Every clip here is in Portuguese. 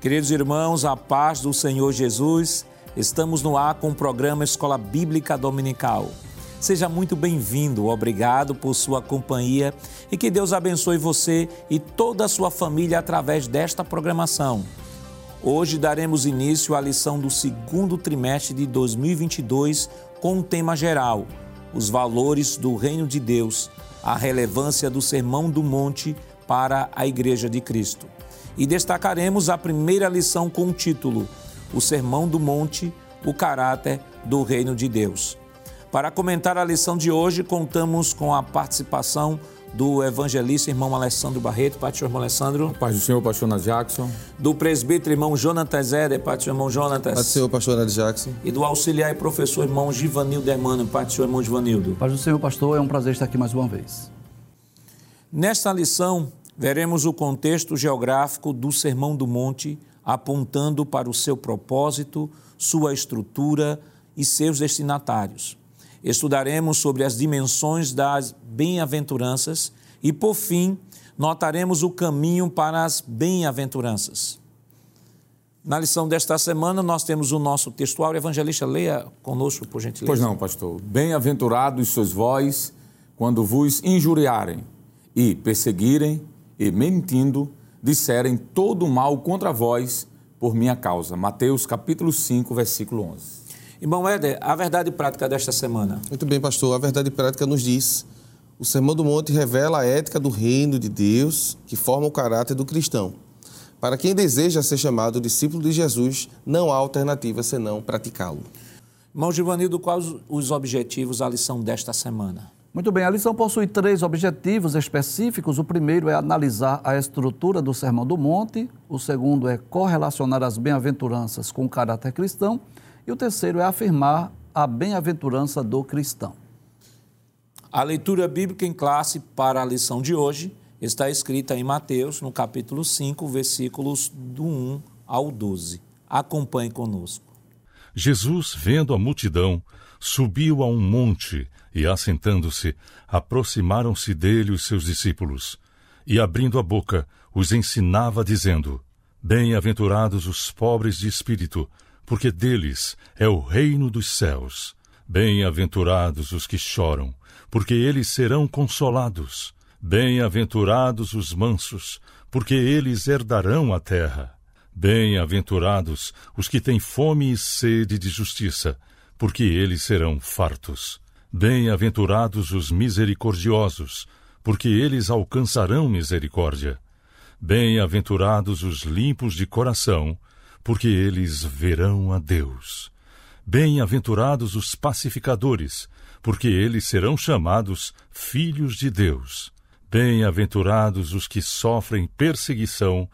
Queridos irmãos, a paz do Senhor Jesus, estamos no ar com o programa Escola Bíblica Dominical. Seja muito bem-vindo, obrigado por sua companhia e que Deus abençoe você e toda a sua família através desta programação. Hoje daremos início à lição do segundo trimestre de 2022 com um tema geral: os valores do Reino de Deus, a relevância do Sermão do Monte para a Igreja de Cristo. E destacaremos a primeira lição com o título: O Sermão do Monte, o caráter do Reino de Deus. Para comentar a lição de hoje, contamos com a participação do evangelista irmão Alessandro Barreto, Pai do Senhor, irmão Alessandro. Paz do Senhor, pastor Ana Jackson. Do presbítero irmão Pai do Senhor, irmão Jonatas. Pai do Senhor, pastor Ana Jackson. E do auxiliar e professor irmão Givanildo Hermano, Pai do Senhor, irmão Givanildo. Pai do Senhor, pastor, é um prazer estar aqui mais uma vez. Nesta lição, veremos o contexto geográfico do Sermão do Monte, apontando para o seu propósito, sua estrutura e seus destinatários. Estudaremos sobre as dimensões das bem-aventuranças e, por fim, notaremos o caminho para as bem-aventuranças. Na lição desta semana, nós temos o nosso textual. Evangelista, leia conosco, por gentileza. Pois não, pastor. Bem-aventurados sois vós quando vos injuriarem e perseguirem e, mentindo, disserem todo mal contra vós por minha causa. Mateus capítulo 5, versículo 11. Irmão Éder, a verdade prática desta semana. Muito bem, pastor. A verdade prática nos diz: o Sermão do Monte revela a ética do reino de Deus que forma o caráter do cristão. Para quem deseja ser chamado discípulo de Jesus, não há alternativa senão praticá-lo. Irmão Givanildo, quais os objetivos da lição desta semana? Muito bem, a lição possui três objetivos específicos. O primeiro é analisar a estrutura do Sermão do Monte, o segundo é correlacionar as bem-aventuranças com o caráter cristão e o terceiro é afirmar a bem-aventurança do cristão. A leitura bíblica em classe para a lição de hoje está escrita em Mateus, no capítulo 5, versículos do 1 ao 12. Acompanhe conosco. Jesus, vendo a multidão, subiu a um monte e, assentando-se, aproximaram-se dele os seus discípulos. E, abrindo a boca, os ensinava, dizendo: Bem-aventurados os pobres de espírito, porque deles é o reino dos céus. Bem-aventurados os que choram, porque eles serão consolados. Bem-aventurados os mansos, porque eles herdarão a terra. Bem-aventurados os que têm fome e sede de justiça, porque eles serão fartos. Bem-aventurados os misericordiosos, porque eles alcançarão misericórdia. Bem-aventurados os limpos de coração, porque eles verão a Deus. Bem-aventurados os pacificadores, porque eles serão chamados filhos de Deus. Bem-aventurados os que sofrem perseguição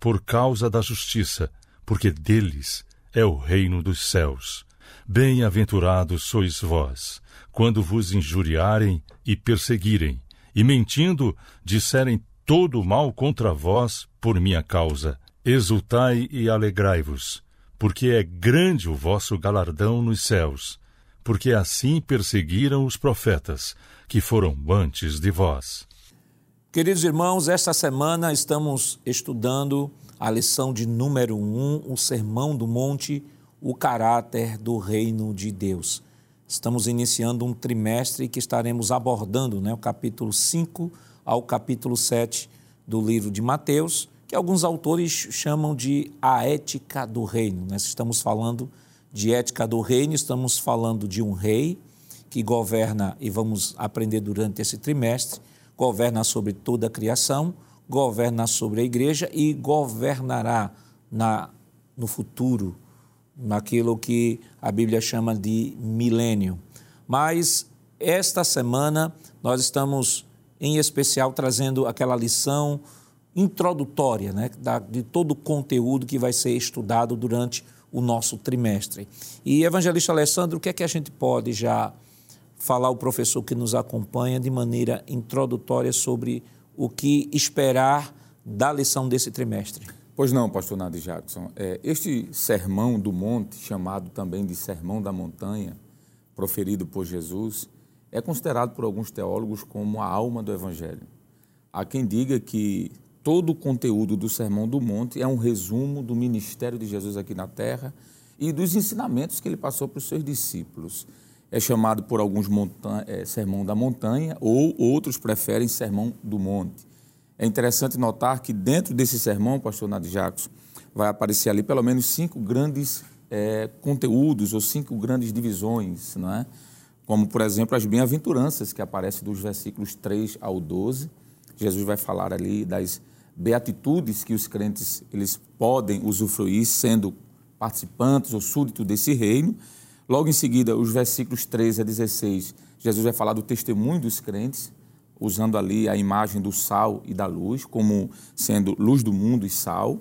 por causa da justiça, porque deles é o reino dos céus. Bem-aventurados sois vós, quando vos injuriarem e perseguirem, e mentindo disserem todo o mal contra vós por minha causa. Exultai e alegrai-vos, porque é grande o vosso galardão nos céus, porque assim perseguiram os profetas que foram antes de vós. Queridos irmãos, esta semana estamos estudando a lição de número um, o Sermão do Monte, o caráter do reino de Deus. Estamos iniciando um trimestre que estaremos abordando né, o capítulo 5 ao capítulo 7 do livro de Mateus que alguns autores chamam de a ética do reino. Nós estamos falando de ética do reino, estamos falando de um rei que governa, e vamos aprender durante esse trimestre, governa sobre toda a criação, governa sobre a igreja e governará na, no futuro, naquilo que a Bíblia chama de milênio. Mas esta semana nós estamos, em especial, trazendo aquela lição introdutória né, de todo o conteúdo que vai ser estudado durante o nosso trimestre. E, Evangelista Alessandro, o que é que a gente pode já falar ao professor que nos acompanha de maneira introdutória sobre o que esperar da lição desse trimestre? Pois não, pastor Nadi Jackson. É, este sermão do monte, chamado também de sermão da montanha, proferido por Jesus, é considerado por alguns teólogos como a alma do evangelho. Há quem diga que todo o conteúdo do Sermão do Monte é um resumo do ministério de Jesus aqui na terra e dos ensinamentos que ele passou para os seus discípulos. É chamado por alguns é, Sermão da Montanha ou outros preferem Sermão do Monte. É interessante notar que dentro desse sermão, pastor Nadir Jacos, vai aparecer ali pelo menos cinco grandes é, conteúdos ou cinco grandes divisões, não é? como, por exemplo, as bem-aventuranças, que aparecem dos versículos 3 ao 12. Jesus vai falar ali das beatitudes que os crentes eles podem usufruir sendo participantes ou súditos desse reino. Logo em seguida, os versículos 13 a 16, Jesus vai falar do testemunho dos crentes, usando ali a imagem do sal e da luz, como sendo luz do mundo e sal.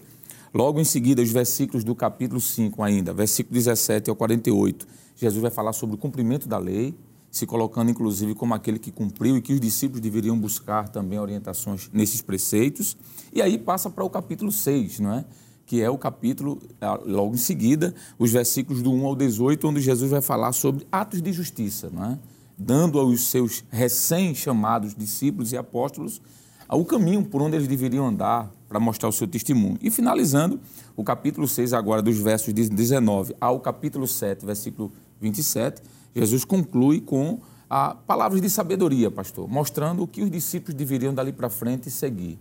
Logo em seguida, os versículos do capítulo 5 ainda, versículo 17 ao 48, Jesus vai falar sobre o cumprimento da lei, se colocando inclusive como aquele que cumpriu e que os discípulos deveriam buscar também orientações nesses preceitos. E aí passa para o capítulo 6, não é? que é o capítulo, logo em seguida, os versículos do 1 ao 18, onde Jesus vai falar sobre atos de justiça, não é? Dando aos seus recém-chamados discípulos e apóstolos o caminho por onde eles deveriam andar para mostrar o seu testemunho. E finalizando, o capítulo 6, agora dos versos 19 ao capítulo 7, versículo 27, Jesus conclui com a palavras de sabedoria, pastor, mostrando o que os discípulos deveriam dali para frente seguir.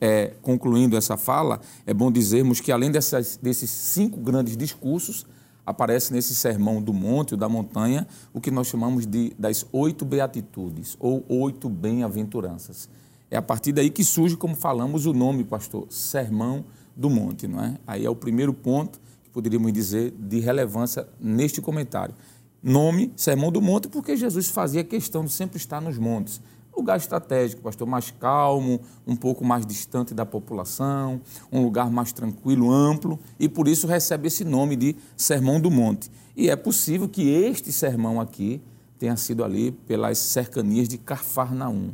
É, concluindo essa fala, é bom dizermos que além dessas, desses cinco grandes discursos, aparece nesse sermão do monte ou da montanha o que nós chamamos de das oito beatitudes ou oito bem-aventuranças. É a partir daí que surge, como falamos, o nome, pastor, Sermão do Monte, não é? Aí é o primeiro ponto que poderíamos dizer de relevância neste comentário. Nome Sermão do Monte, porque Jesus fazia questão de sempre estar nos montes. Lugar estratégico, pastor, mais calmo, um pouco mais distante da população, um lugar mais tranquilo, amplo, e por isso recebe esse nome de Sermão do Monte. E é possível que este sermão aqui tenha sido ali pelas cercanias de Carfarnaum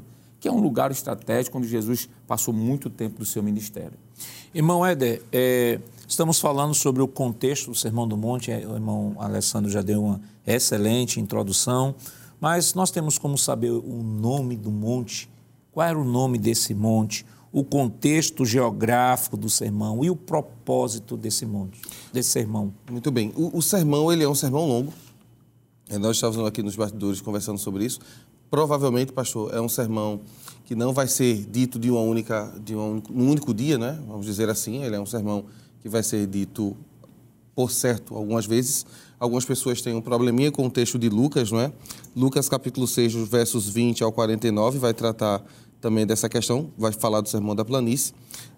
que é um lugar estratégico onde Jesus passou muito tempo do seu ministério. Irmão Éder, é, estamos falando sobre o contexto do Sermão do Monte, é, o irmão Alessandro já deu uma excelente introdução, mas nós temos como saber o nome do monte, qual era o nome desse monte, o contexto geográfico do sermão e o propósito desse monte, desse sermão. Muito bem. O, o sermão ele é um sermão longo. É, nós estávamos aqui nos bastidores conversando sobre isso provavelmente, pastor, é um sermão que não vai ser dito de uma única, de um, único dia, né? Vamos dizer assim. Ele é um sermão que vai ser dito por certo algumas vezes. Algumas pessoas têm um probleminha com o texto de Lucas, não é? Lucas capítulo 6, versos 20 ao 49, vai tratar também dessa questão, vai falar do sermão da planície.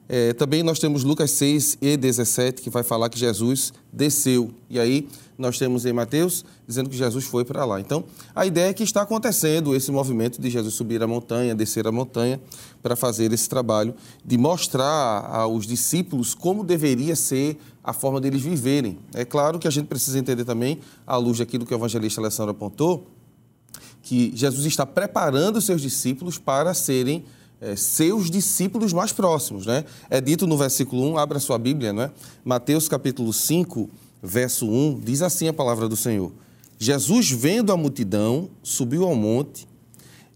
É, também nós temos Lucas 6 e 17, que vai falar que Jesus desceu. E aí nós temos em Mateus dizendo que Jesus foi para lá. Então, a ideia é que está acontecendo esse movimento de Jesus subir a montanha, descer a montanha, para fazer esse trabalho de mostrar aos discípulos como deveria ser a forma deles viverem. É claro que a gente precisa entender também, à luz daquilo que o evangelista Alessandro apontou, que Jesus está preparando seus discípulos para serem é, seus discípulos mais próximos. Né? É dito no versículo 1, abra sua Bíblia, né? Mateus capítulo 5, verso 1, diz assim a palavra do Senhor. Jesus, vendo a multidão, subiu ao monte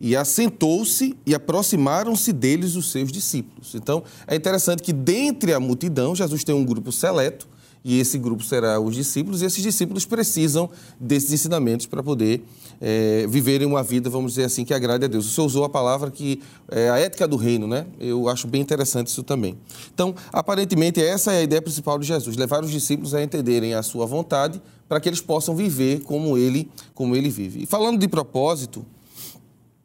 e assentou-se e aproximaram-se deles os seus discípulos. Então, é interessante que dentre a multidão, Jesus tem um grupo seleto e esse grupo será os discípulos, e esses discípulos precisam desses ensinamentos para poder é, viverem uma vida, vamos dizer assim, que agrade a Deus. O senhor usou a palavra que é a ética do reino, né? Eu acho bem interessante isso também. Então, aparentemente, essa é a ideia principal de Jesus, levar os discípulos a entenderem a sua vontade para que eles possam viver como ele, como ele vive. E falando de propósito,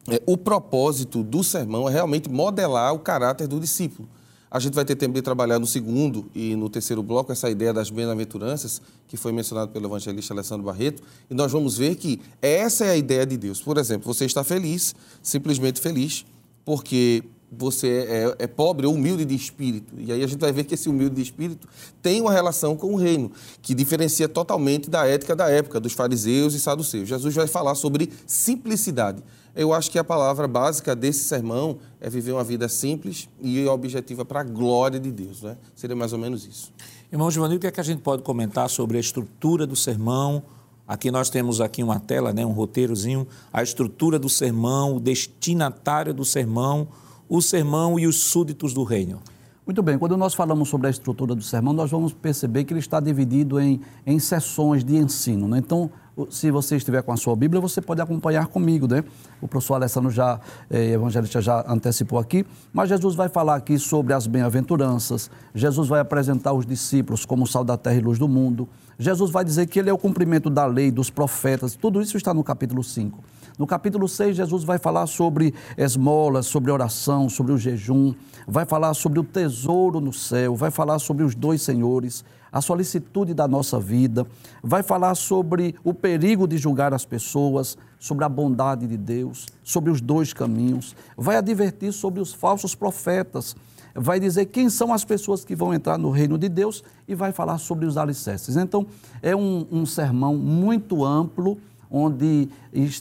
é, o propósito do sermão é realmente modelar o caráter do discípulo. A gente vai ter tempo de trabalhar no segundo e no terceiro bloco essa ideia das bem-aventuranças, que foi mencionado pelo evangelista Alessandro Barreto, e nós vamos ver que essa é a ideia de Deus. Por exemplo, você está feliz, simplesmente feliz, porque você é, é, pobre ou humilde de espírito. E aí a gente vai ver que esse humilde de espírito tem uma relação com o reino, que diferencia totalmente da ética da época, dos fariseus e saduceus. Jesus vai falar sobre simplicidade. Eu acho que a palavra básica desse sermão é viver uma vida simples e objetiva para a glória de Deus. Né? Seria mais ou menos isso. Irmão Giovanni, o que, é que a gente pode comentar sobre a estrutura do sermão? Aqui nós temos aqui uma tela, né, um roteirozinho, a estrutura do sermão, o destinatário do sermão, o sermão e os súditos do reino. Muito bem, quando nós falamos sobre a estrutura do sermão, nós vamos perceber que ele está dividido em, em sessões de ensino. Né? Então, se você estiver com a sua Bíblia, você pode acompanhar comigo, né? O professor Alessandro já, eh, evangelista já antecipou aqui, mas Jesus vai falar aqui sobre as bem-aventuranças, Jesus vai apresentar os discípulos como sal da terra e luz do mundo, Jesus vai dizer que ele é o cumprimento da lei, dos profetas, tudo isso está no capítulo 5. No capítulo 6, Jesus vai falar sobre esmolas, sobre oração, sobre o jejum, vai falar sobre o tesouro no céu, vai falar sobre os dois senhores, a solicitude da nossa vida, vai falar sobre o perigo de julgar as pessoas, sobre a bondade de Deus, sobre os dois caminhos, vai advertir sobre os falsos profetas, vai dizer quem são as pessoas que vão entrar no reino de Deus e vai falar sobre os alicerces. Então, é um, um sermão muito amplo onde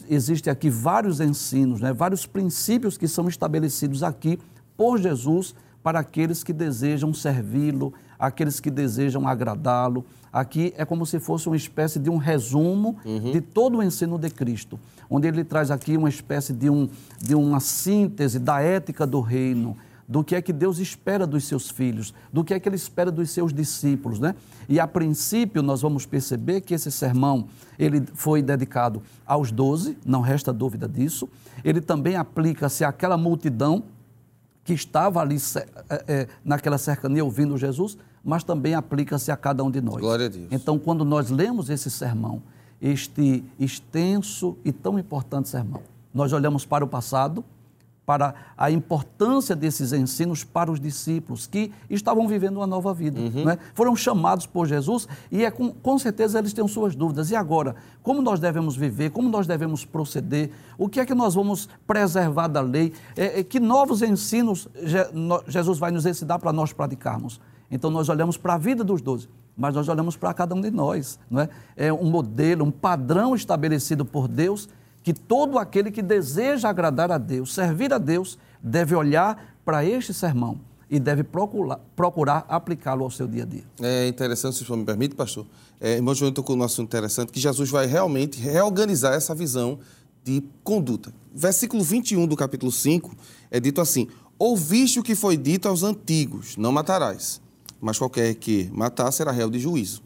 existe aqui vários ensinos, né, vários princípios que são estabelecidos aqui por Jesus para aqueles que desejam servi-lo, aqueles que desejam agradá-lo. Aqui é como se fosse uma espécie de um resumo uhum. de todo o ensino de Cristo, onde ele traz aqui uma espécie de, um, de uma síntese da ética do reino, do que é que Deus espera dos seus filhos, do que é que ele espera dos seus discípulos, né? E a princípio nós vamos perceber que esse sermão, ele foi dedicado aos doze, não resta dúvida disso. Ele também aplica-se àquela multidão que estava ali é, naquela cercania ouvindo Jesus, mas também aplica-se a cada um de nós. Glória a Deus. Então, quando nós lemos esse sermão, este extenso e tão importante sermão, nós olhamos para o passado, para a importância desses ensinos para os discípulos que estavam vivendo uma nova vida. Uhum. Né? Foram chamados por Jesus e é com, com certeza eles têm suas dúvidas. E agora, como nós devemos viver? Como nós devemos proceder? O que é que nós vamos preservar da lei? É, é, que novos ensinos Jesus vai nos ensinar para nós praticarmos? Então nós olhamos para a vida dos doze mas nós olhamos para cada um de nós. Não é? é um modelo, um padrão estabelecido por Deus que todo aquele que deseja agradar a Deus, servir a Deus, deve olhar para este sermão e deve procurar, procurar aplicá-lo ao seu dia a dia. É interessante, se o senhor me permite, pastor. É, irmão João tocou um assunto interessante, que Jesus vai realmente reorganizar essa visão de conduta. Versículo 21 do capítulo 5 é dito assim: Ouviste o que foi dito aos antigos, não matarás, mas qualquer que matar será réu de juízo.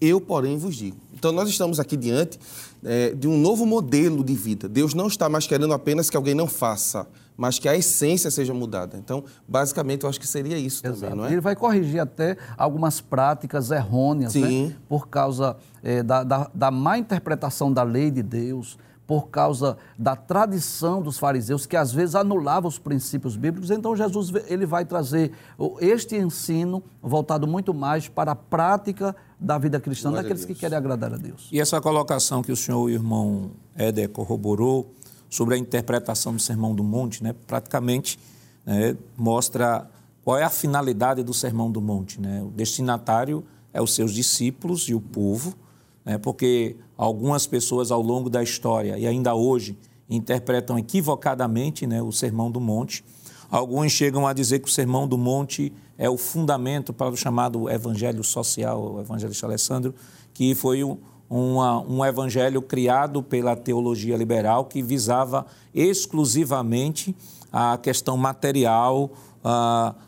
Eu, porém, vos digo. Então, nós estamos aqui diante é, de um novo modelo de vida. Deus não está mais querendo apenas que alguém não faça, mas que a essência seja mudada. Então, basicamente, eu acho que seria isso Exato. também, não é? Ele vai corrigir até algumas práticas errôneas, né? por causa é, da, da, da má interpretação da lei de Deus, por causa da tradição dos fariseus, que às vezes anulava os princípios bíblicos. Então Jesus ele vai trazer este ensino voltado muito mais para a prática da vida cristã Glória daqueles que querem agradar a Deus. E essa colocação que o senhor, o irmão Éder, corroborou sobre a interpretação do Sermão do Monte, né, praticamente né, mostra qual é a finalidade do Sermão do Monte. Né? O destinatário é os seus discípulos e o povo, né, porque algumas pessoas ao longo da história e ainda hoje interpretam equivocadamente né, o Sermão do Monte. Alguns chegam a dizer que o Sermão do Monte é o fundamento para o chamado Evangelho Social, o Evangelista Alessandro, que foi um, uma, um evangelho criado pela teologia liberal que visava exclusivamente a questão material,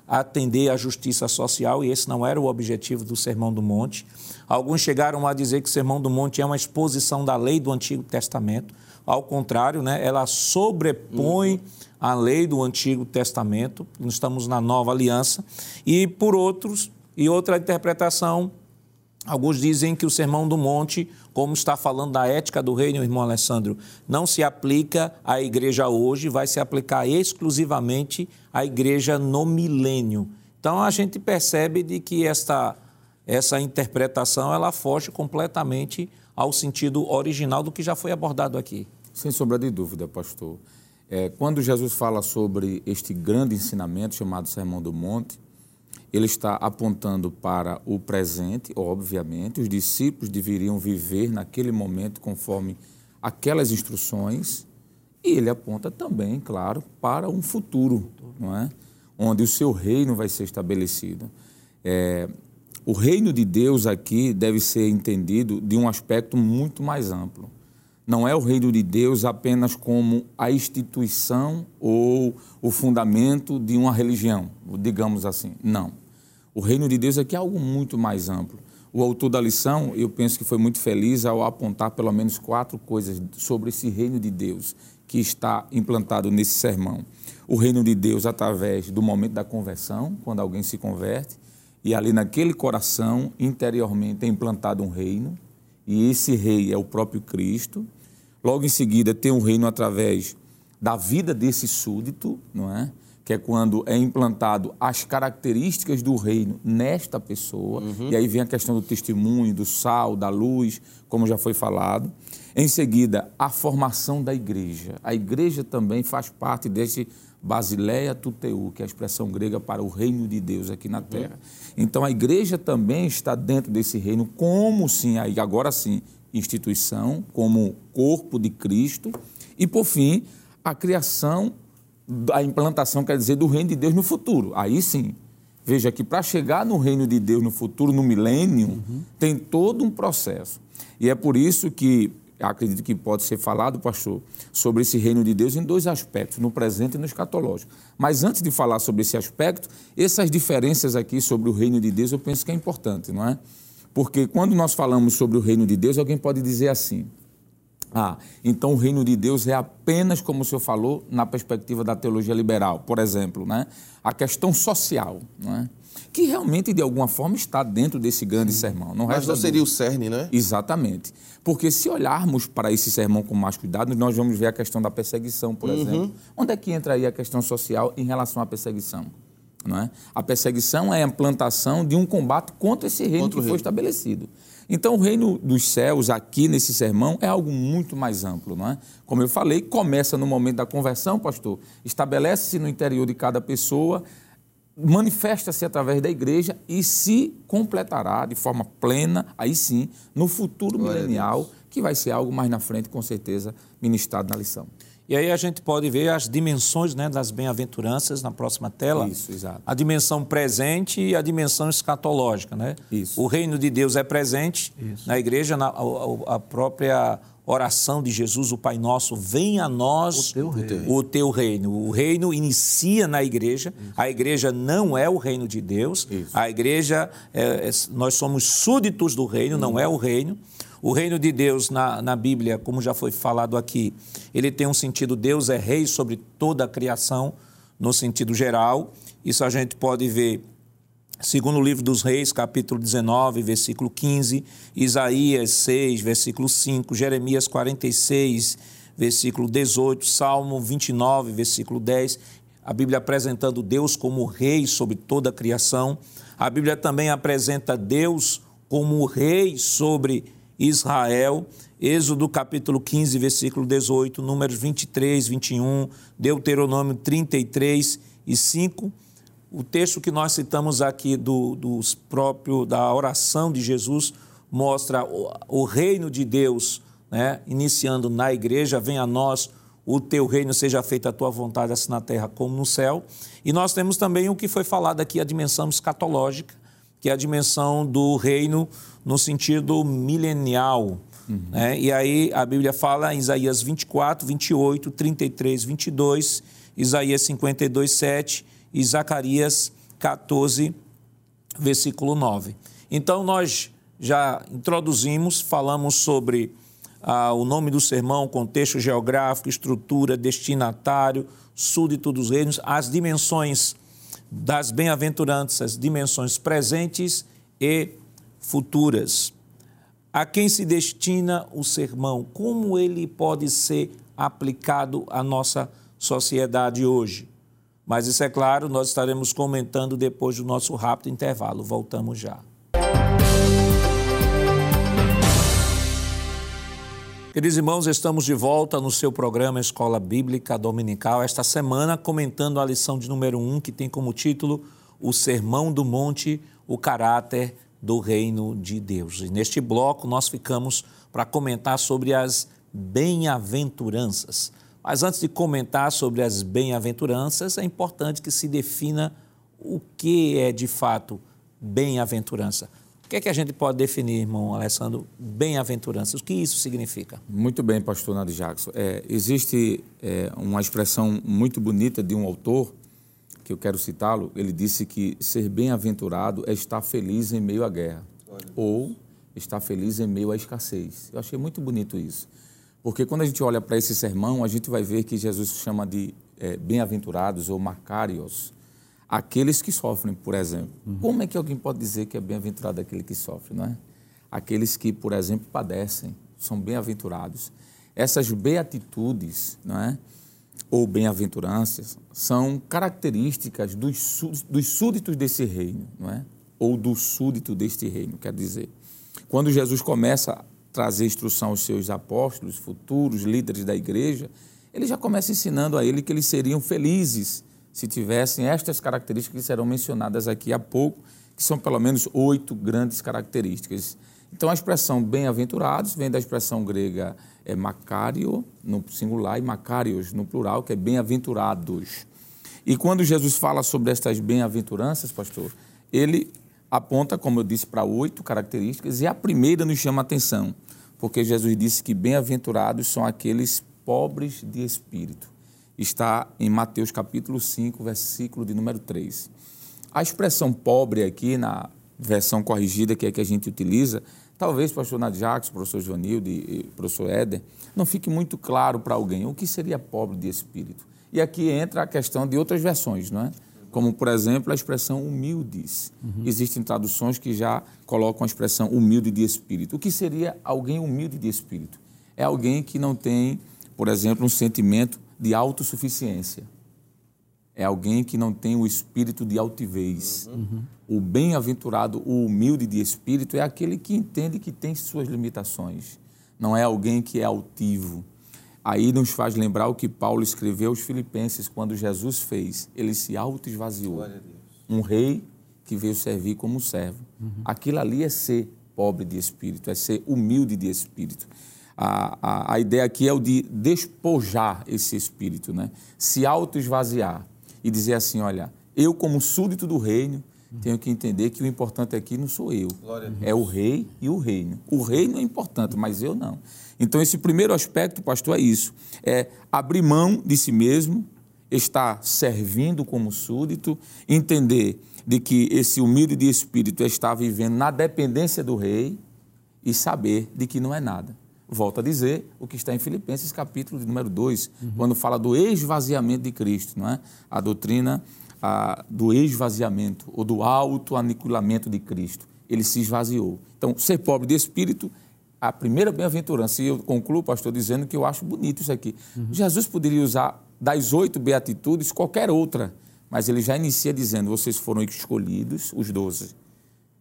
atender à justiça social, e esse não era o objetivo do Sermão do Monte. Alguns chegaram a dizer que o Sermão do Monte é uma exposição da lei do Antigo Testamento. Ao contrário, né, ela sobrepõe a lei do Antigo Testamento. Nós estamos na Nova Aliança. E por outros, e outra interpretação, alguns dizem que o Sermão do Monte, como está falando da ética do reino, irmão Alessandro, não se aplica à igreja hoje, vai se aplicar exclusivamente à igreja no milênio. Então a gente percebe de que esta essa interpretação ela foge completamente ao sentido original do que já foi abordado aqui. Sem sombra de dúvida, pastor. É, quando Jesus fala sobre este grande ensinamento chamado Sermão do Monte, ele está apontando para o presente, obviamente, os discípulos deveriam viver naquele momento conforme aquelas instruções, e ele aponta também, claro, para um futuro, não é? onde o seu reino vai ser estabelecido. É, o reino de Deus aqui deve ser entendido de um aspecto muito mais amplo. não é o reino de Deus apenas como a instituição ou o fundamento de uma religião, digamos assim. Não. O reino de Deus aqui é algo muito mais amplo. O autor da lição, eu penso que foi muito feliz ao apontar pelo menos quatro coisas sobre esse reino de Deus que está implantado nesse sermão. O reino de Deus através do momento da conversão, quando alguém se converte, e ali naquele coração, interiormente, é implantado um reino e esse rei é o próprio Cristo. Logo em seguida, tem um reino através da vida desse súdito, não é? Que é quando é implantado as características do reino nesta pessoa. Uhum. E aí vem a questão do testemunho, do sal, da luz, como já foi falado. Em seguida, a formação da igreja. A igreja também faz parte desse Basileia tuteu, que é a expressão grega para o reino de Deus aqui na terra. Então a igreja também está dentro desse reino, como sim, aí agora sim, instituição, como corpo de Cristo. E por fim, a criação, a implantação, quer dizer, do reino de Deus no futuro. Aí sim. Veja que para chegar no reino de Deus no futuro, no milênio, uhum. tem todo um processo. E é por isso que acredito que pode ser falado, pastor, sobre esse reino de Deus em dois aspectos, no presente e no escatológico. Mas antes de falar sobre esse aspecto, essas diferenças aqui sobre o reino de Deus eu penso que é importante, não é? Porque quando nós falamos sobre o reino de Deus, alguém pode dizer assim: ah, então o reino de Deus é apenas, como o senhor falou, na perspectiva da teologia liberal, por exemplo, né? a questão social. Não é? Que realmente, de alguma forma, está dentro desse grande Sim. sermão. Não Mas não seria dúvida. o cerne, né? Exatamente. Porque se olharmos para esse sermão com mais cuidado, nós vamos ver a questão da perseguição, por uhum. exemplo. Onde é que entra aí a questão social em relação à perseguição? Não é? A perseguição é a implantação de um combate contra esse reino contra que foi estabelecido. Então, o reino dos céus, aqui nesse sermão, é algo muito mais amplo, não é? Como eu falei, começa no momento da conversão, pastor, estabelece-se no interior de cada pessoa manifesta-se através da igreja e se completará de forma plena, aí sim, no futuro Glória milenial, que vai ser algo mais na frente, com certeza, ministrado na lição. E aí a gente pode ver as dimensões né, das bem-aventuranças na próxima tela. Isso, exato. A dimensão presente e a dimensão escatológica. Né? Isso. O reino de Deus é presente Isso. na igreja, na, a, a própria oração de Jesus, o Pai Nosso, venha a nós o teu, reino. O teu reino. O reino inicia na igreja. Isso. A igreja não é o reino de Deus. Isso. A igreja, é, é, nós somos súditos do reino, não é o reino. O reino de Deus na, na Bíblia, como já foi falado aqui, ele tem um sentido: Deus é rei sobre toda a criação, no sentido geral. Isso a gente pode ver Segundo o livro dos Reis, capítulo 19, versículo 15, Isaías 6, versículo 5, Jeremias 46, versículo 18, Salmo 29, versículo 10, a Bíblia apresentando Deus como rei sobre toda a criação. A Bíblia também apresenta Deus como rei sobre Israel. Êxodo capítulo 15, versículo 18, Números 23, 21, Deuteronômio 33 e 5 o texto que nós citamos aqui do, dos próprio, da oração de Jesus mostra o, o reino de Deus, né? iniciando na igreja, vem a nós o teu reino, seja feita a tua vontade, assim na terra como no céu. E nós temos também o que foi falado aqui, a dimensão escatológica, que é a dimensão do reino no sentido milenial. Uhum. Né? E aí a Bíblia fala em Isaías 24, 28, 33, 22, Isaías 52, 7 e Zacarias 14, versículo 9. Então, nós já introduzimos, falamos sobre ah, o nome do sermão, contexto geográfico, estrutura, destinatário, súdito dos reinos, as dimensões das bem-aventuranças, as dimensões presentes e futuras. A quem se destina o sermão? Como ele pode ser aplicado à nossa sociedade hoje? Mas isso é claro, nós estaremos comentando depois do nosso rápido intervalo. Voltamos já. Queridos irmãos, estamos de volta no seu programa Escola Bíblica Dominical, esta semana comentando a lição de número 1, um, que tem como título O Sermão do Monte, o caráter do Reino de Deus. E neste bloco nós ficamos para comentar sobre as bem-aventuranças. Mas antes de comentar sobre as bem-aventuranças, é importante que se defina o que é de fato bem-aventurança. O que é que a gente pode definir, irmão Alessandro, bem-aventuranças? O que isso significa? Muito bem, pastor Nado Jackson. É, existe é, uma expressão muito bonita de um autor, que eu quero citá-lo. Ele disse que ser bem-aventurado é estar feliz em meio à guerra. Olha. Ou estar feliz em meio à escassez. Eu achei muito bonito isso. Porque quando a gente olha para esse sermão, a gente vai ver que Jesus chama de é, bem-aventurados ou macários aqueles que sofrem, por exemplo. Uhum. Como é que alguém pode dizer que é bem-aventurado aquele que sofre, não é? Aqueles que, por exemplo, padecem, são bem-aventurados. Essas beatitudes, não é? Ou bem-aventuranças, são características dos, dos súditos desse reino, não é? Ou do súdito deste reino, quer dizer. Quando Jesus começa trazer instrução aos seus apóstolos, futuros líderes da igreja, ele já começa ensinando a ele que eles seriam felizes se tivessem estas características que serão mencionadas aqui a pouco, que são pelo menos oito grandes características. Então, a expressão bem-aventurados vem da expressão grega é, macário, no singular, e macários, no plural, que é bem-aventurados. E quando Jesus fala sobre estas bem-aventuranças, pastor, ele aponta, como eu disse, para oito características, e a primeira nos chama a atenção, porque Jesus disse que bem-aventurados são aqueles pobres de espírito está em Mateus capítulo 5, versículo de número 3. A expressão pobre aqui, na versão corrigida que é que a gente utiliza, talvez pastor Nadjax, professor Joanildo e professor Éder, não fique muito claro para alguém o que seria pobre de espírito. E aqui entra a questão de outras versões, não é? Como, por exemplo, a expressão humildes. Uhum. Existem traduções que já colocam a expressão humilde de espírito. O que seria alguém humilde de espírito? É alguém que não tem, por exemplo, um sentimento de autossuficiência. É alguém que não tem o espírito de altivez. Uhum. O bem-aventurado, o humilde de espírito, é aquele que entende que tem suas limitações. Não é alguém que é altivo. Aí nos faz lembrar o que Paulo escreveu aos Filipenses quando Jesus fez. Ele se auto-esvaziou. Um rei que veio servir como servo. Uhum. Aquilo ali é ser pobre de espírito, é ser humilde de espírito a, a, a ideia aqui é o de despojar esse espírito, né? se auto-esvaziar e dizer assim: olha, eu, como súdito do reino, tenho que entender que o importante aqui não sou eu, é o rei e o reino. O reino é importante, mas eu não. Então, esse primeiro aspecto, pastor, é isso: é abrir mão de si mesmo, estar servindo como súdito, entender de que esse humilde de espírito está vivendo na dependência do rei e saber de que não é nada volto a dizer o que está em Filipenses capítulo número 2, uhum. quando fala do esvaziamento de Cristo, não é? A doutrina a, do esvaziamento ou do autoaniquilamento de Cristo. Ele se esvaziou. Então, ser pobre de espírito, a primeira bem-aventurança, e eu concluo, pastor, dizendo que eu acho bonito isso aqui. Uhum. Jesus poderia usar das oito beatitudes qualquer outra, mas ele já inicia dizendo: vocês foram escolhidos, os doze.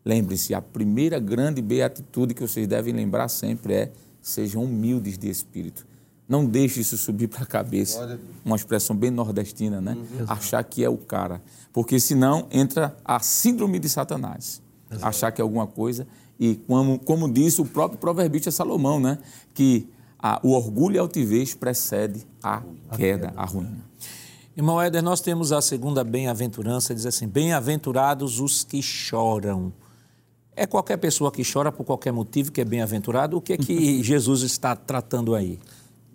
Lembrem-se, a primeira grande beatitude que vocês devem lembrar sempre é sejam humildes de espírito. Não deixe isso subir para a cabeça. Uma expressão bem nordestina, né? Uhum. Achar que é o cara. Porque senão entra a síndrome de Satanás. Exato. Achar que é alguma coisa. E como, como disse o próprio proverbista Salomão, né? Que a, o orgulho e a altivez precede a queda, a ruína. Irmão Éder, nós temos a segunda bem-aventurança, diz assim: Bem-aventurados os que choram. É qualquer pessoa que chora por qualquer motivo que é bem-aventurado? O que é que Jesus está tratando aí?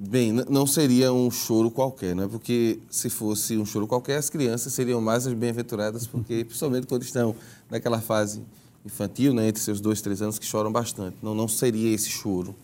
Bem, não seria um choro qualquer, não é? Porque se fosse um choro qualquer, as crianças seriam mais as bem-aventuradas, porque principalmente quando estão naquela fase infantil, né, entre seus dois, três anos, que choram bastante. Não, não seria esse choro.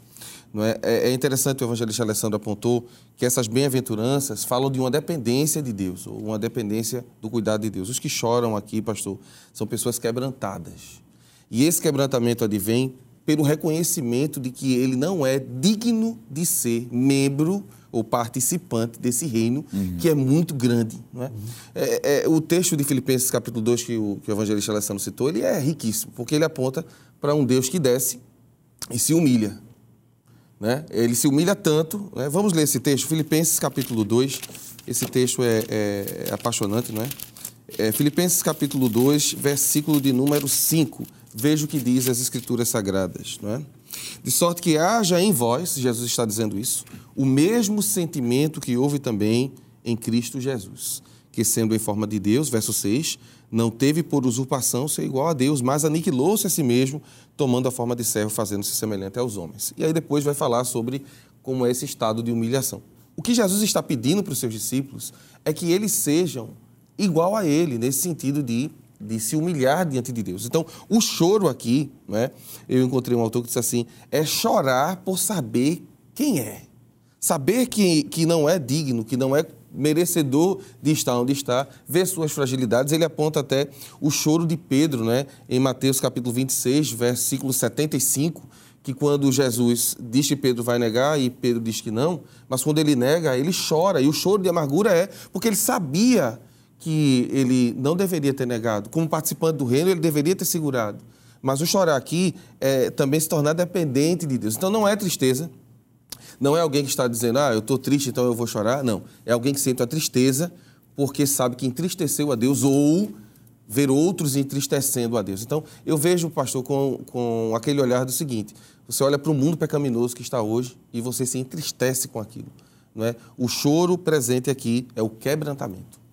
Não é? é, é interessante, o evangelista Alessandro apontou, que essas bem-aventuranças falam de uma dependência de Deus, ou uma dependência do cuidado de Deus. Os que choram aqui, pastor, são pessoas quebrantadas e esse quebrantamento advém pelo reconhecimento de que ele não é digno de ser membro ou participante desse reino, uhum. que é muito grande. Não é? Uhum. É, é? o texto de Filipenses, capítulo 2, que o, que o evangelista Alessandro citou, ele é riquíssimo, porque ele aponta para um Deus que desce e se humilha. Né? Ele se humilha tanto. Né? Vamos ler esse texto, Filipenses, capítulo 2. Esse texto é, é, é apaixonante, não é? é? Filipenses, capítulo 2, versículo de número 5 veja o que diz as Escrituras Sagradas, não é? De sorte que haja em vós, Jesus está dizendo isso, o mesmo sentimento que houve também em Cristo Jesus, que sendo em forma de Deus, verso 6, não teve por usurpação ser igual a Deus, mas aniquilou-se a si mesmo, tomando a forma de servo, fazendo-se semelhante aos homens. E aí depois vai falar sobre como é esse estado de humilhação. O que Jesus está pedindo para os seus discípulos é que eles sejam igual a ele, nesse sentido de, de se humilhar diante de Deus. Então, o choro aqui, né, eu encontrei um autor que disse assim, é chorar por saber quem é. Saber que, que não é digno, que não é merecedor de estar onde está, ver suas fragilidades. Ele aponta até o choro de Pedro, né? em Mateus capítulo 26, versículo 75, que quando Jesus diz que Pedro vai negar e Pedro diz que não, mas quando ele nega, ele chora. E o choro de amargura é porque ele sabia que ele não deveria ter negado. Como participante do reino, ele deveria ter segurado. Mas o chorar aqui é também se tornar dependente de Deus. Então não é tristeza, não é alguém que está dizendo, ah, eu estou triste, então eu vou chorar. Não. É alguém que sente a tristeza porque sabe que entristeceu a Deus ou ver outros entristecendo a Deus. Então, eu vejo, pastor, com, com aquele olhar do seguinte: você olha para o mundo pecaminoso que está hoje e você se entristece com aquilo. Não é? O choro presente aqui é o quebrantamento.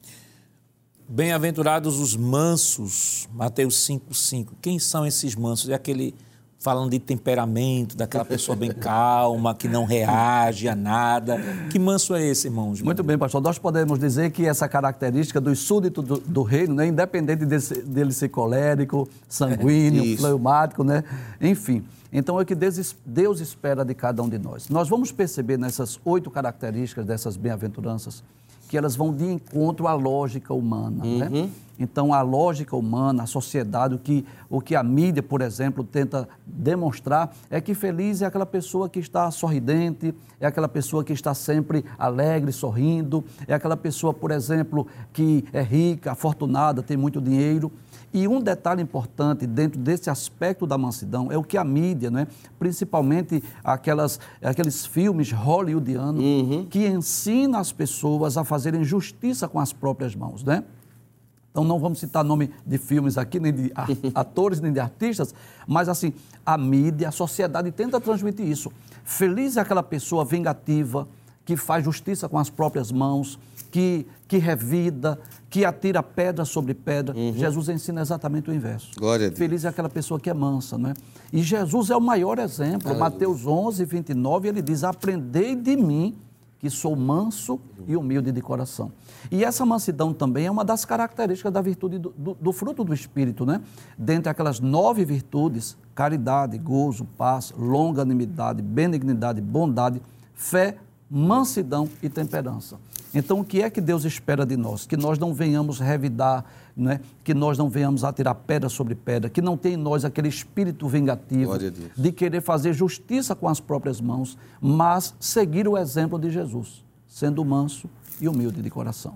Bem-aventurados os mansos, Mateus 5,5. Quem são esses mansos? É aquele falando de temperamento, daquela pessoa bem calma, que não reage a nada. Que manso é esse, irmãos? Muito bem, pastor. Nós podemos dizer que essa característica dos súditos do, do reino, né, independente desse, dele ser colérico, sanguíneo, fleumático, né? enfim. Então é o que Deus, Deus espera de cada um de nós. Nós vamos perceber nessas oito características dessas bem-aventuranças que elas vão de encontro à lógica humana. Né? Uhum. Né? Então, a lógica humana, a sociedade, o que, o que a mídia, por exemplo, tenta demonstrar é que feliz é aquela pessoa que está sorridente, é aquela pessoa que está sempre alegre, sorrindo, é aquela pessoa, por exemplo, que é rica, afortunada, tem muito dinheiro. E um detalhe importante dentro desse aspecto da mansidão é o que a mídia, né, principalmente aquelas, aqueles filmes hollywoodianos, uhum. que ensina as pessoas a fazerem justiça com as próprias mãos. Né? Então não vamos citar nome de filmes aqui, nem de atores, nem de artistas, mas assim, a mídia, a sociedade tenta transmitir isso. Feliz é aquela pessoa vingativa, que faz justiça com as próprias mãos, que, que revida, que atira pedra sobre pedra. Uhum. Jesus ensina exatamente o inverso. Feliz é aquela pessoa que é mansa, não é? E Jesus é o maior exemplo. Aleluia. Mateus 11, 29, ele diz: Aprendei de mim, que sou manso e humilde de coração. E essa mansidão também é uma das características da virtude do, do, do fruto do Espírito, né? Dentre aquelas nove virtudes, caridade, gozo, paz, longanimidade, benignidade, bondade, fé, mansidão e temperança. Então, o que é que Deus espera de nós? Que nós não venhamos revidar, né? que nós não venhamos atirar pedra sobre pedra, que não tenha em nós aquele espírito vingativo de querer fazer justiça com as próprias mãos, mas seguir o exemplo de Jesus, sendo manso e humilde de coração.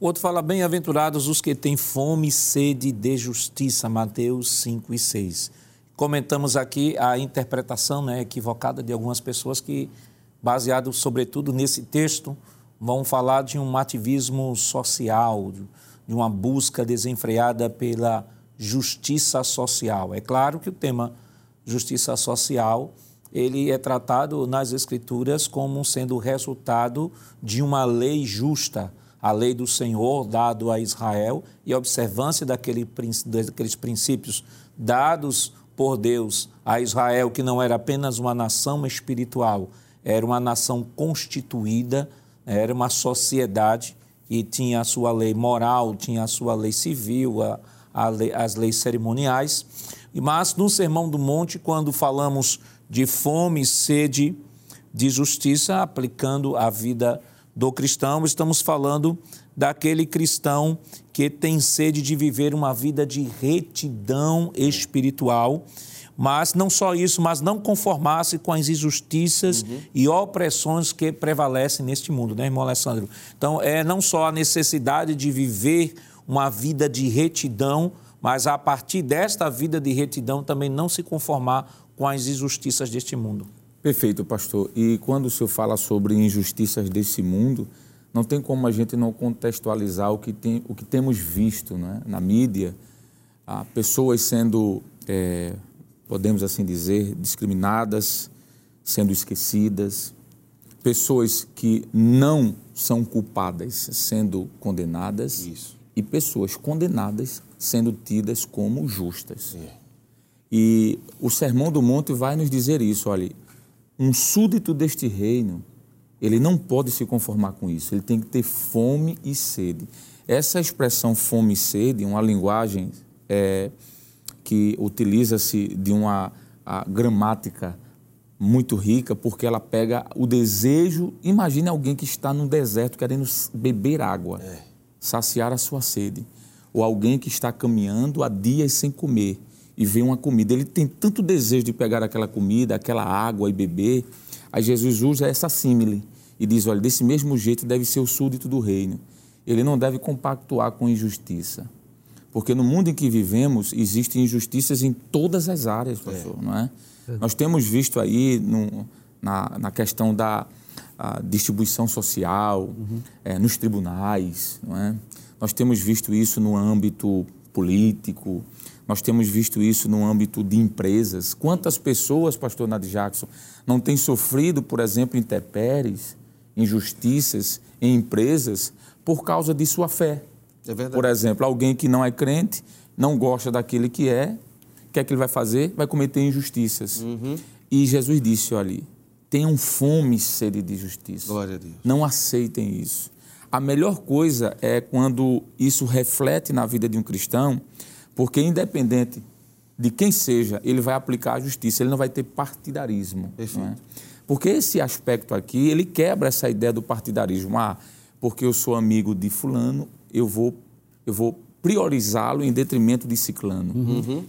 O outro fala, bem-aventurados os que têm fome e sede de justiça, Mateus 5 e 6. Comentamos aqui a interpretação né, equivocada de algumas pessoas que, baseado sobretudo nesse texto, vão falar de um ativismo social, de uma busca desenfreada pela justiça social. É claro que o tema justiça social ele é tratado nas escrituras como sendo resultado de uma lei justa, a lei do Senhor dado a Israel e a observância daquele, daqueles princípios dados por Deus a Israel, que não era apenas uma nação espiritual, era uma nação constituída era uma sociedade e tinha a sua lei moral, tinha a sua lei civil, a, a lei, as leis cerimoniais. Mas no Sermão do Monte, quando falamos de fome e sede de justiça, aplicando a vida do cristão, estamos falando daquele cristão que tem sede de viver uma vida de retidão espiritual mas não só isso, mas não conformar-se com as injustiças uhum. e opressões que prevalecem neste mundo, né, irmão Alessandro? Então, é não só a necessidade de viver uma vida de retidão, mas a partir desta vida de retidão também não se conformar com as injustiças deste mundo. Perfeito, pastor. E quando o senhor fala sobre injustiças desse mundo, não tem como a gente não contextualizar o que, tem, o que temos visto né? na mídia, pessoas sendo é, podemos assim dizer, discriminadas, sendo esquecidas, pessoas que não são culpadas sendo condenadas Isso. e pessoas condenadas sendo tidas como justas. E o Sermão do Monte vai nos dizer isso, olha, um súdito deste reino, ele não pode se conformar com isso, ele tem que ter fome e sede. Essa expressão fome e sede, uma linguagem é, que utiliza-se de uma gramática muito rica, porque ela pega o desejo. Imagine alguém que está no deserto querendo beber água, saciar a sua sede. Ou alguém que está caminhando há dias sem comer e vê uma comida. Ele tem tanto desejo de pegar aquela comida, aquela água e beber. Aí Jesus usa essa símile e diz: olha, desse mesmo jeito deve ser o súdito do reino. Ele não deve compactuar com injustiça. Porque no mundo em que vivemos, existem injustiças em todas as áreas, pastor, não é? Nós temos visto aí no, na, na questão da distribuição social, eh, nos tribunais, não é? Nós temos visto isso no âmbito político, nós temos visto isso no âmbito de empresas. Quantas pessoas, pastor Nadir Jackson, não têm sofrido, por exemplo, intempéries, injustiças em empresas por causa de sua fé? É verdade. Por exemplo, alguém que não é crente, não gosta daquele que é, o que é que ele vai fazer? Vai cometer injustiças. Uhum. E Jesus disse, olha, tenham fome e sede de justiça. Glória a Deus. Não aceitem isso. A melhor coisa é quando isso reflete na vida de um cristão, porque independente de quem seja, ele vai aplicar a justiça, ele não vai ter partidarismo. Perfeito. é? Porque esse aspecto aqui, ele quebra essa ideia do partidarismo. Ah, porque eu sou amigo de fulano, eu vou, eu vou priorizá-lo em detrimento de ciclano.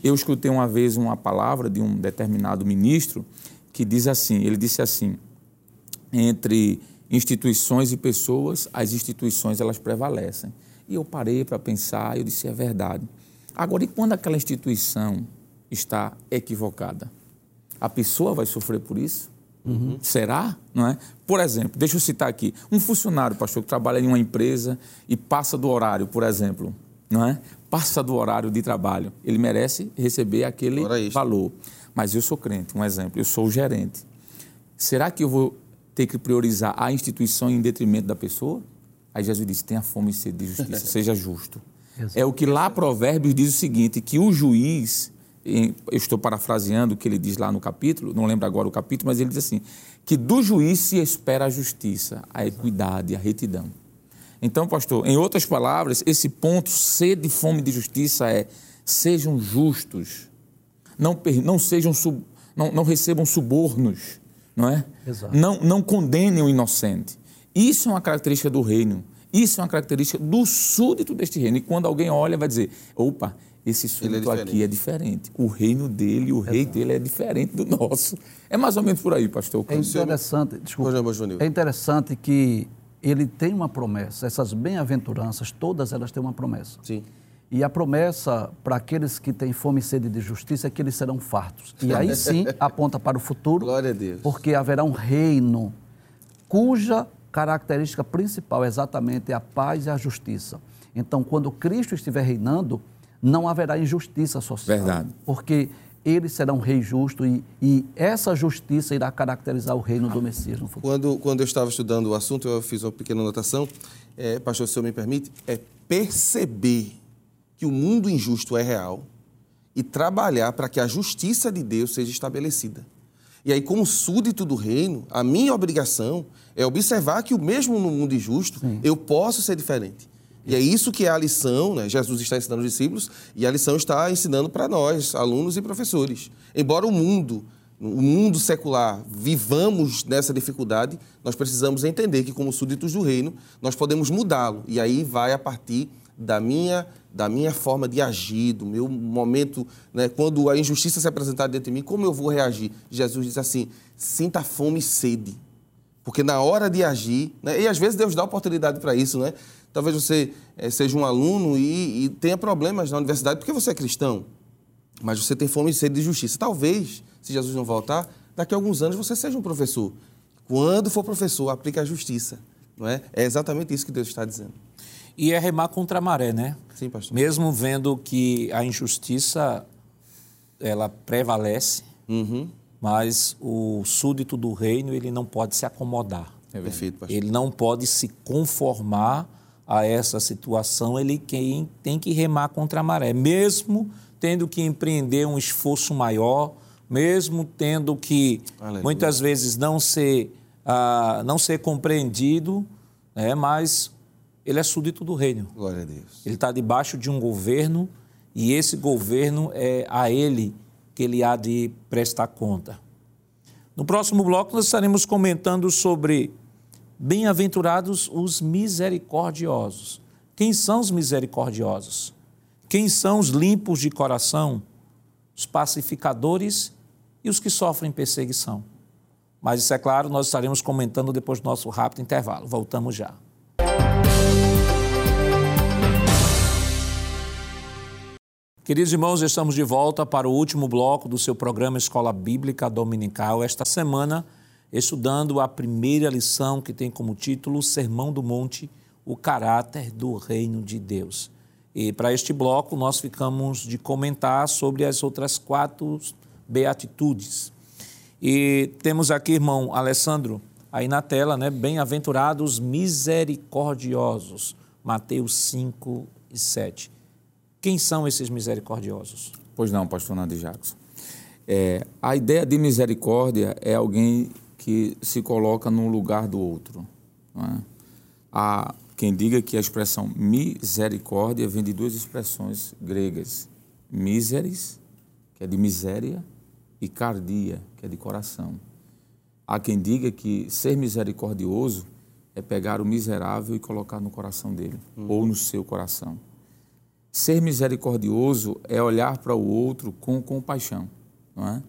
Eu escutei uma vez uma palavra de um determinado ministro que diz assim, ele disse assim, entre instituições e pessoas, as instituições elas prevalecem. E eu parei para pensar, eu disse, é verdade. Agora, e quando aquela instituição está equivocada? A pessoa vai sofrer por isso? Será? Não é? Por exemplo, deixa eu citar aqui, um funcionário, pastor, que trabalha em uma empresa e passa do horário, por exemplo, não é? Passa do horário de trabalho, ele merece receber aquele valor. Mas eu sou crente, um exemplo, eu sou o gerente. Será que eu vou ter que priorizar a instituição em detrimento da pessoa? Aí Jesus disse: tenha fome e sede de justiça, seja justo. É o que lá Provérbios diz o seguinte: que o juiz, eu estou parafraseando o que ele diz lá no capítulo, não lembro agora o capítulo, mas ele diz assim: que do juiz se espera a justiça, a equidade, a retidão. Então, pastor, em outras palavras, esse ponto, sede e fome de justiça é sejam justos, não, não sejam sub- não, não recebam subornos, não é? Exato. Não, não condenem o inocente. Isso é uma característica do reino. Isso é uma característica do súdito deste reino. E quando alguém olha, vai dizer: opa, esse súdito aqui diferente. é diferente. O reino dele, o rei dele é diferente do nosso. É mais ou menos por aí, pastor. É interessante, desculpa, Joanil. é interessante que ele tem uma promessa, essas bem-aventuranças, todas elas têm uma promessa. Sim. E a promessa para aqueles que têm fome e sede de justiça é que eles serão fartos. E aí sim aponta para o futuro, Glória a Deus. porque haverá um reino cuja característica principal exatamente é a paz e a justiça. Então, quando Cristo estiver reinando, não haverá injustiça social. Verdade. Porque ele será um rei justo e, e essa justiça irá caracterizar o reino do Messias no futuro. Quando, quando eu estava estudando o assunto, eu fiz uma pequena anotação. É, pastor, se o senhor me permite, é perceber que o mundo injusto é real e trabalhar para que a justiça de Deus seja estabelecida. E aí, como súdito do reino, a minha obrigação é observar que, o mesmo no mundo injusto, eu posso ser diferente. E é isso que é a lição, né? Jesus está ensinando os discípulos e a lição está ensinando para nós, alunos e professores. Embora o mundo, o mundo secular, vivamos nessa dificuldade, nós precisamos entender que, como súditos do reino, nós podemos mudá-lo. E aí vai a partir da minha, da minha forma de agir, do meu momento, né? quando a injustiça se apresentar dentro de mim, como eu vou reagir? Jesus diz assim: sinta fome e sede. Porque na hora de agir, né? e às vezes Deus dá oportunidade para isso, né? Talvez você eh, seja um aluno e, e tenha problemas na universidade porque você é cristão, mas você tem fome e sede de justiça. Talvez, se Jesus não voltar, daqui a alguns anos você seja um professor. Quando for professor, aplique a justiça, não é? É exatamente isso que Deus está dizendo. E é remar contra a maré, né? Sim, pastor. Mesmo vendo que a injustiça ela prevalece, Uhum. mas o súdito do reino ele não pode se acomodar. É Perfeito, pastor. Ele não pode se conformar a essa situação, ele quem tem que remar contra a maré, mesmo tendo que empreender um esforço maior, mesmo tendo que Aleluia. muitas vezes não ser, ah, não ser compreendido, né, mas ele é súdito do reino. Glória a Deus. Ele está debaixo de um governo e esse governo é a ele que ele há de prestar conta. No próximo bloco, nós estaremos comentando sobre bem-aventurados os misericordiosos. Quem são os misericordiosos? Quem são os limpos de coração? Os pacificadores e os que sofrem perseguição. Mas isso é claro, nós estaremos comentando depois do nosso rápido intervalo. Voltamos já. Queridos irmãos, estamos de volta para o último bloco do seu programa Escola Bíblica Dominical. Esta semana, estudando a primeira lição que tem como título Sermão do Monte, o caráter do reino de Deus. E para este bloco, nós ficamos de comentar sobre as outras quatro beatitudes. E temos aqui, irmão Alessandro, aí na tela, né? Bem-aventurados misericordiosos, Mateus 5 e 7. Quem são esses misericordiosos? Pois não, pastor Nando Jackson. É, a ideia de misericórdia é alguém que se coloca no lugar do outro. É? Há quem diga que a expressão misericórdia vem de duas expressões gregas: miseris, que é de miséria, e cardia, que é de coração. Há quem diga que ser misericordioso é pegar o miserável e colocar no coração dele, uhum. ou no seu coração. Ser misericordioso é olhar para o outro com compaixão, não é?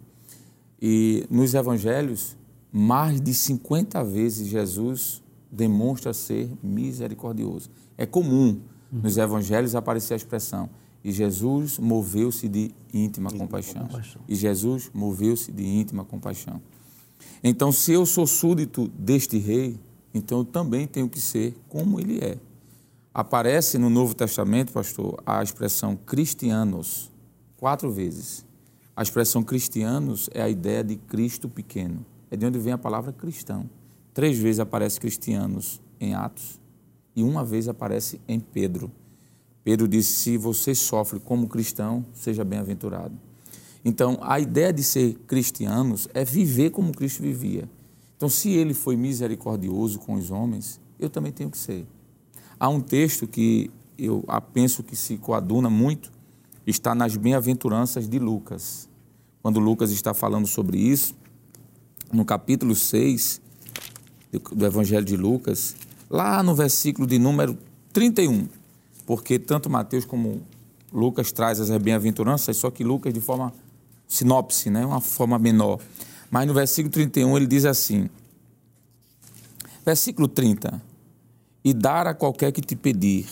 E nos evangelhos, mais de 50 vezes Jesus demonstra ser misericordioso. É comum nos evangelhos aparecer a expressão e Jesus moveu-se de íntima compaixão. compaixão. E Jesus moveu-se de íntima compaixão. Então, se eu sou súdito deste rei, então eu também tenho que ser como ele é. Aparece no Novo Testamento, pastor, a expressão cristianos, quatro vezes. A expressão cristianos é a ideia de Cristo pequeno. É de onde vem a palavra cristão. Três vezes aparece cristianos em Atos e uma vez aparece em Pedro. Pedro disse: se você sofre como cristão, seja bem-aventurado. Então, a ideia de ser cristianos é viver como Cristo vivia. Então, se ele foi misericordioso com os homens, eu também tenho que ser. Há um texto que eu penso que se coaduna muito, está nas bem-aventuranças de Lucas. Quando Lucas está falando sobre isso, no capítulo 6 do Evangelho de Lucas, lá no versículo de número 31, porque tanto Mateus como Lucas traz as bem-aventuranças, só que Lucas de forma sinopse, né, uma forma menor. Mas no versículo 31 ele diz assim: Versículo 30: e dar a qualquer que te pedir,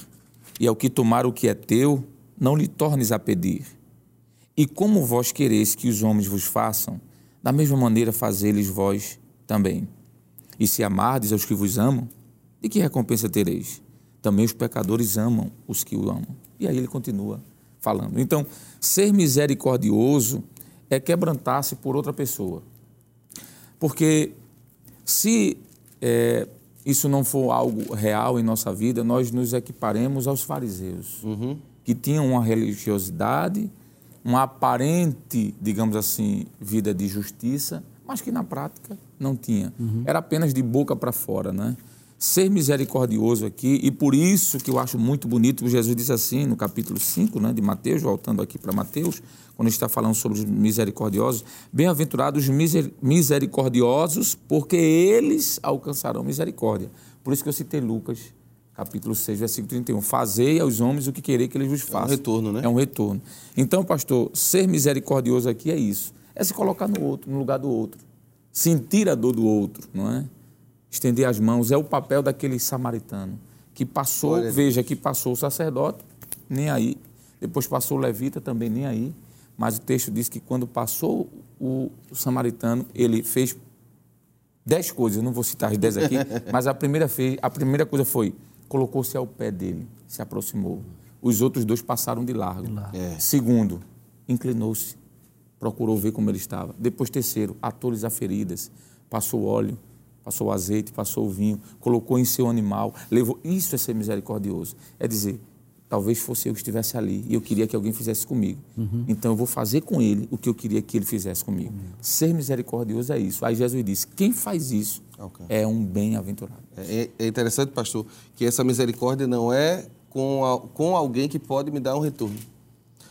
e ao que tomar o que é teu, não lhe tornes a pedir. E como vós quereis que os homens vos façam, da mesma maneira fazê-los vós também. E se amardes aos que vos amam, de que recompensa tereis? Também os pecadores amam os que o amam. E aí ele continua falando. Então, ser misericordioso é quebrantar-se por outra pessoa. Porque se é, isso não for algo real em nossa vida, nós nos equiparemos aos fariseus, uhum. que tinham uma religiosidade, uma aparente, digamos assim, vida de justiça, mas que na prática não tinha. Uhum. Era apenas de boca para fora, né? Ser misericordioso aqui, e por isso que eu acho muito bonito, Jesus disse assim no capítulo 5 né, de Mateus, voltando aqui para Mateus, quando está falando sobre os misericordiosos, bem-aventurados os misericordiosos, porque eles alcançarão misericórdia. Por isso que eu citei Lucas, capítulo 6, versículo 31. Fazei aos homens o que querer que eles vos façam. É um retorno, né? É um retorno. Então, pastor, ser misericordioso aqui é isso. É se colocar no outro, no lugar do outro. Sentir a dor do outro, não é? Estender as mãos. É o papel daquele samaritano que passou, Olha veja, que passou o sacerdote, nem aí. Depois passou o levita, também nem aí mas o texto diz que quando passou o, samaritano, ele fez dez coisas, eu não vou citar as dez aqui, mas a primeira, fez, a primeira coisa foi, colocou-se ao pé dele, se aproximou. Os outros dois passaram de largo. É. Segundo, inclinou-se, procurou ver como ele estava. Depois, terceiro, atou-lhes a feridas, passou óleo passou o azeite, passou o vinho, colocou em seu animal, levou. Isso é ser misericordioso. É dizer, talvez fosse eu que estivesse ali e eu queria que alguém fizesse comigo. Uhum. Então eu vou fazer com ele o que eu queria que ele fizesse comigo. Uhum. Ser misericordioso é isso. Aí Jesus disse: quem faz isso okay. é um bem-aventurado. É, é, interessante, pastor, que essa misericórdia não é com, a, com alguém que pode me dar um retorno.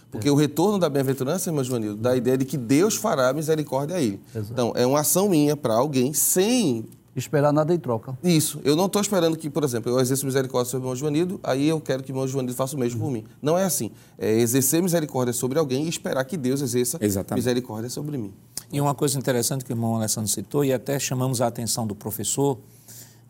Porque é. o retorno da bem-aventurança, irmão Joanildo, dá a ideia de que Deus fará misericórdia a ele. Exato. Então, é uma ação minha para alguém sem esperar nada em troca. Isso. Eu não estou esperando que, por exemplo, eu exerça misericórdia sobre o irmão Joanido, aí eu quero que o irmão Joanido faça o mesmo por mim. Não é assim. É exercer misericórdia sobre alguém e esperar que Deus exerça Exatamente. misericórdia sobre mim. E uma coisa interessante que o irmão Alessandro citou, e até chamamos a atenção do professor,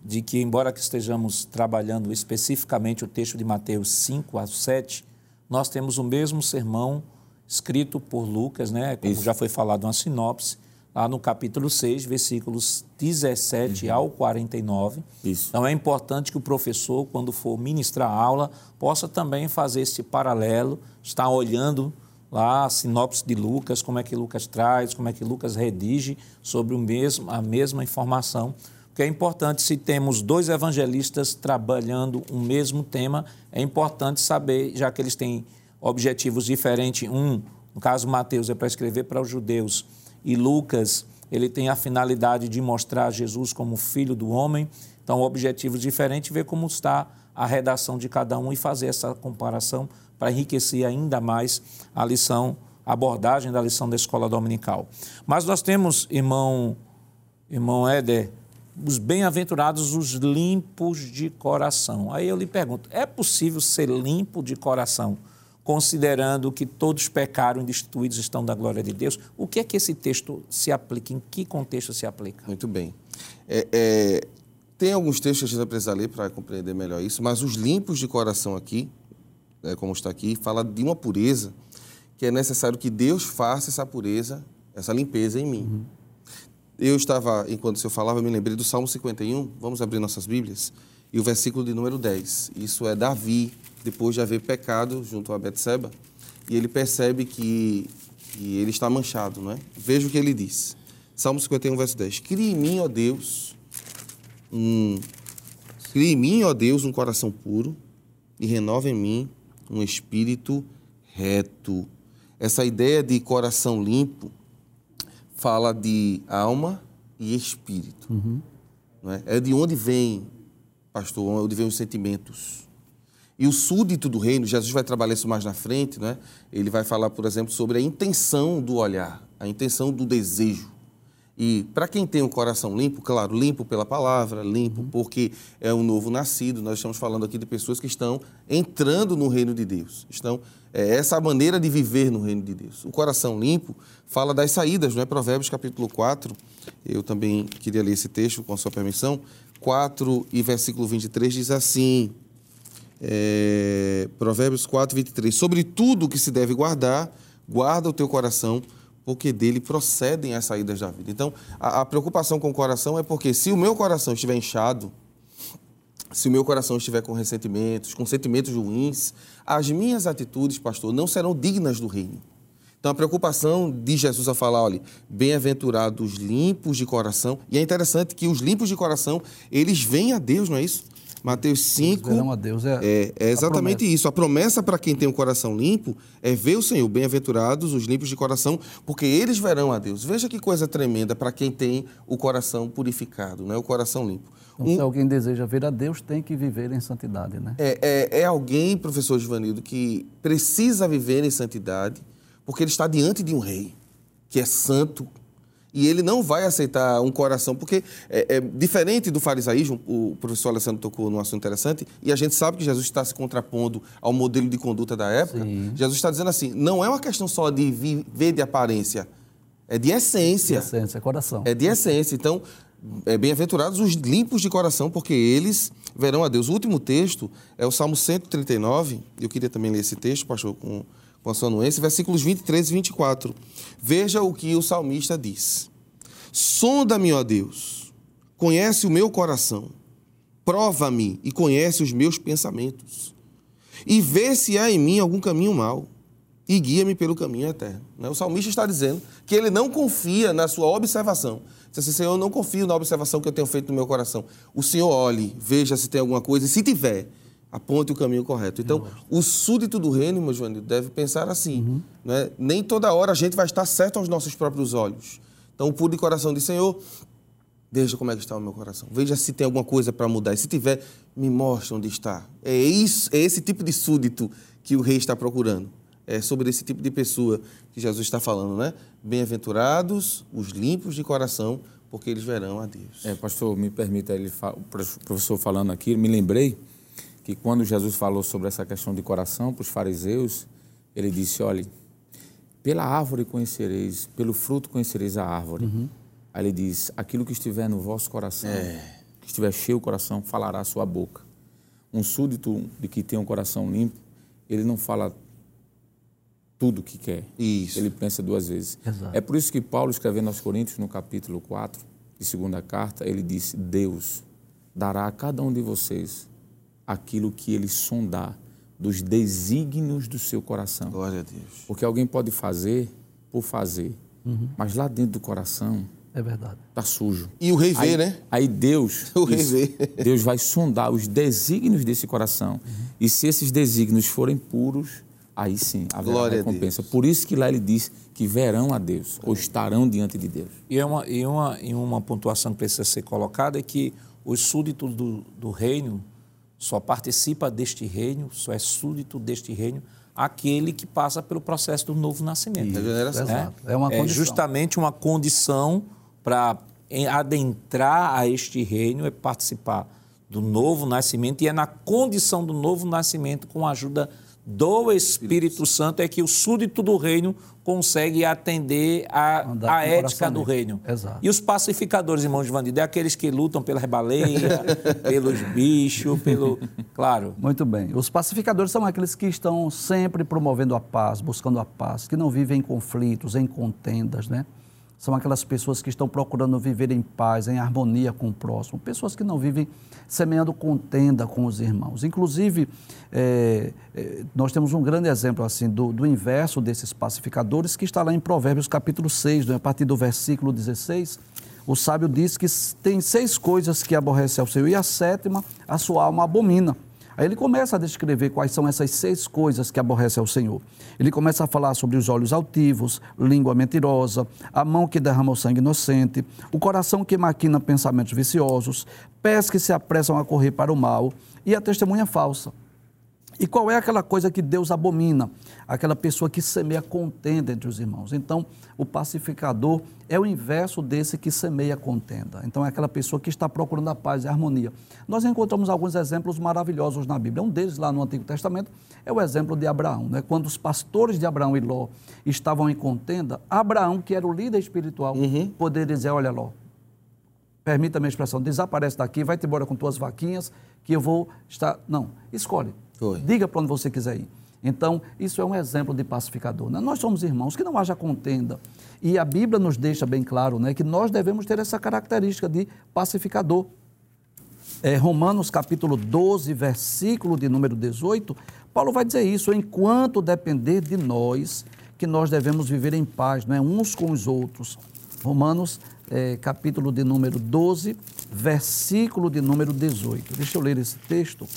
de que, embora que estejamos trabalhando especificamente o texto de Mateus 5 a 7, nós temos o mesmo sermão escrito por Lucas, né, como Isso. já foi falado uma sinopse, lá no capítulo 6, versículos 17 uhum. ao 49. Isso. Então é importante que o professor, quando for ministrar a aula, possa também fazer esse paralelo, estar olhando lá a sinopse de Lucas, como é que Lucas traz, como é que Lucas redige sobre o mesmo, a mesma informação. Porque é importante, se temos dois evangelistas trabalhando o mesmo tema, é importante saber, já que eles têm objetivos diferentes, um, no caso Mateus, é para escrever para os judeus, e Lucas, ele tem a finalidade de mostrar Jesus como filho do homem. Então, objetivos diferentes, ver como está a redação de cada um e fazer essa comparação para enriquecer ainda mais a lição, a abordagem da lição da escola dominical. Mas nós temos, irmão, irmão Éder, os bem-aventurados, os limpos de coração. Aí eu lhe pergunto: é possível ser limpo de coração? Considerando que todos pecaram e destituídos estão da glória de Deus. O que é que esse texto se aplica? Em que contexto se aplica? Muito bem. É, é, tem alguns textos que a gente vai precisar ler para compreender melhor isso, mas os limpos de coração aqui, né, como está aqui, fala de uma pureza que é necessário que Deus faça essa pureza, essa limpeza em mim. Uhum. Eu estava, enquanto o senhor falava, eu me lembrei do Salmo 51, vamos abrir nossas Bíblias, e o versículo de número 10. Isso é Davi depois de haver pecado junto a Betseba, e ele percebe que, que ele está manchado, não é? Veja o que ele diz. Salmo 51, verso 10. Crie em mim, ó Deus, um crie em mim, ó Deus, um coração puro e renova em mim um espírito reto. Essa ideia de coração limpo fala de alma e espírito. Uhum. Não é? é de onde vem, pastor, onde vem os sentimentos. E o súdito do reino, Jesus vai trabalhar isso mais na frente, né? ele vai falar, por exemplo, sobre a intenção do olhar, a intenção do desejo. E para quem tem o um coração limpo, claro, limpo pela palavra, limpo uhum. porque é um novo nascido, nós estamos falando aqui de pessoas que estão entrando no reino de Deus. Estão é, essa maneira de viver no reino de Deus. O coração limpo fala das saídas, não é? Provérbios capítulo 4. Eu também queria ler esse texto com a sua permissão. 4 e versículo 23 diz assim: é, Provérbios 4, 23. Sobre tudo que se deve guardar, guarda o teu coração, porque dele procedem as saídas da vida. Então, a, a preocupação com o coração é porque se o meu coração estiver inchado, se o meu coração estiver com ressentimentos, com sentimentos ruins, as minhas atitudes, pastor, não serão dignas do reino. Então, a preocupação de Jesus a falar, olha, bem-aventurados limpos de coração. E é interessante que os limpos de coração, eles vêm a Deus, não é isso? Mateus 5. Verão a Deus é, é, é exatamente a isso. A promessa para quem tem o um coração limpo é ver o Senhor. Bem-aventurados os limpos de coração, porque eles verão a Deus. Veja que coisa tremenda para quem tem o coração purificado, né? o coração limpo. Então, um, se alguém deseja ver a Deus, tem que viver em santidade, né? É, é, é alguém, professor Givanildo, que precisa viver em santidade, porque ele está diante de um rei que é santo, e ele não vai aceitar um coração, porque é, é, diferente do farisaísmo, o professor Alessandro tocou num assunto interessante, e a gente sabe que Jesus está se contrapondo ao modelo de conduta da época. Sim. Jesus está dizendo assim: não é uma questão só de viver de aparência, é de essência. De essência, coração. É de essência. Então, é, bem-aventurados os limpos de coração, porque eles verão a Deus. O último texto é o Salmo 139, eu queria também ler esse texto, pastor, com versículos 23 e 24. Veja o que o salmista diz: Sonda-me, ó Deus, conhece o meu coração, prova-me e conhece os meus pensamentos, e vê se há em mim algum caminho mau, e guia-me pelo caminho eterno. Né? O salmista está dizendo que ele não confia na sua observação. Diz assim, Senhor, eu não confio na observação que eu tenho feito no meu coração. O Senhor olhe, veja se tem alguma coisa, e se tiver, aponte o caminho correto. Então, o súdito do reino, meu Joanil, deve pensar assim. Uhum. Né? Nem toda hora a gente vai estar certo aos nossos próprios olhos. Então, o puro de coração diz, Senhor, veja como é que está o meu coração. Veja se tem alguma coisa para mudar. E se tiver, me mostre onde está. É, isso, é esse tipo de súdito que o rei está procurando. É sobre esse tipo de pessoa que Jesus está falando, né? Bem-aventurados os limpos de coração, porque eles verão a Deus. É, pastor, me permita, ele, fa- o professor falando aqui, me lembrei que quando Jesus falou sobre essa questão de coração para os fariseus, ele disse, olhe, pela árvore conhecereis, pelo fruto conhecereis a árvore. Aí ele diz, aquilo que estiver no vosso coração, que estiver cheio o coração, falará a sua boca. Um súdito de que tem um coração limpo, ele não fala tudo o que quer. Isso. Ele pensa duas vezes. Exato. É por isso que Paulo, escrevendo aos Coríntios, no capítulo 4, de segunda carta, ele disse: Deus dará a cada um de vocês aquilo que ele sondar dos desígnios do seu coração. Glória a Deus. Porque alguém pode fazer por fazer, mas lá dentro do coração É verdade. está sujo. E o rei vê, Aí, né? aí Deus, O rei isso, vê. Deus vai sondar os desígnios desse coração. E se esses desígnios forem puros, aí sim haverá Glória a recompensa. Por isso que lá ele diz que verão a Deus, ou estarão diante de Deus. E, é uma, e, uma, e uma pontuação que precisa ser colocada é que os súditos do, do reino só participa deste reino, só é súdito deste reino, aquele que passa pelo processo do novo nascimento. Exato. É uma condição. justamente uma condição para adentrar a este reino, é participar do novo nascimento, e é na condição do novo nascimento, com a ajuda do Espírito Santo, é que o súdito do reino consegue atender a, Andar a o ética do reino. Exato. E os pacificadores, irmãos de Vandida, é aqueles que lutam pela rebaleia, pelos bichos, pelo. Claro. Muito bem. Os pacificadores são aqueles que estão sempre promovendo a paz, buscando a paz, que não vivem em conflitos, em contendas, né? São aquelas pessoas que estão procurando viver em paz, em harmonia com o próximo. Pessoas que não vivem semeando contenda com os irmãos. Inclusive, é, é, nós temos um grande exemplo assim do, do inverso desses pacificadores, que está lá em Provérbios capítulo 6, né? a partir do versículo 16. O sábio diz que tem seis coisas que aborrece ao Senhor, e a sétima a sua alma abomina. Aí ele começa a descrever quais são essas seis coisas que aborrece ao Senhor. Ele começa a falar sobre os olhos altivos, língua mentirosa, a mão que derrama o sangue inocente, o coração que maquina pensamentos viciosos, pés que se apressam a correr para o mal e a testemunha falsa. E qual é aquela coisa que Deus abomina? Aquela pessoa que semeia contenda entre os irmãos. Então, o pacificador é o inverso desse que semeia contenda. Então, é aquela pessoa que está procurando a paz e a harmonia. Nós encontramos alguns exemplos maravilhosos na Bíblia. Um deles, lá no Antigo Testamento, é o exemplo de Abraão. Né? Quando os pastores de Abraão e Ló estavam em contenda, Abraão, que era o líder espiritual, poderia dizer: Olha, Ló, permita-me a expressão, desaparece daqui, vai-te embora com tuas vaquinhas, que eu vou estar. Não, escolhe. Foi. Diga para onde você quiser ir. Então, isso é um exemplo de pacificador. Né? Nós somos irmãos, que não haja contenda. E a Bíblia nos deixa bem claro né, que nós devemos ter essa característica de pacificador. É, Romanos capítulo 12, versículo de número 18, Paulo vai dizer isso, enquanto depender de nós, que nós devemos viver em paz, né, uns com os outros. Romanos é, capítulo de número 12, versículo de número 18. Deixa eu ler esse texto.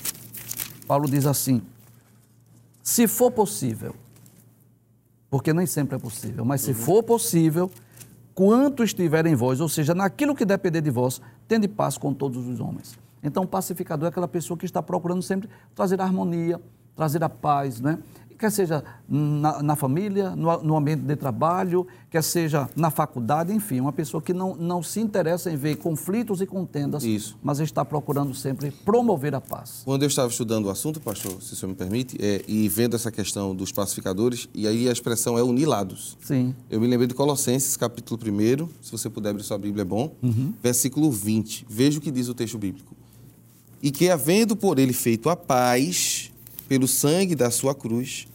Paulo diz assim: se for possível, porque nem sempre é possível, mas se for possível, quanto estiver em vós, ou seja, naquilo que depender de vós, tende paz com todos os homens. Então, o pacificador é aquela pessoa que está procurando sempre trazer a harmonia, trazer a paz, né? Quer seja na, na família, no, no ambiente de trabalho, quer seja na faculdade, enfim, uma pessoa que não, não se interessa em ver conflitos e contendas, Isso. mas está procurando sempre promover a paz. Quando eu estava estudando o assunto, pastor, se o senhor me permite, é, e vendo essa questão dos pacificadores, e aí a expressão é unir lados. Sim. Eu me lembrei de Colossenses, capítulo 1, se você puder abrir sua Bíblia é bom, versículo 20. Veja o que diz o texto bíblico. E que, havendo por ele feito a paz, pelo sangue da sua cruz,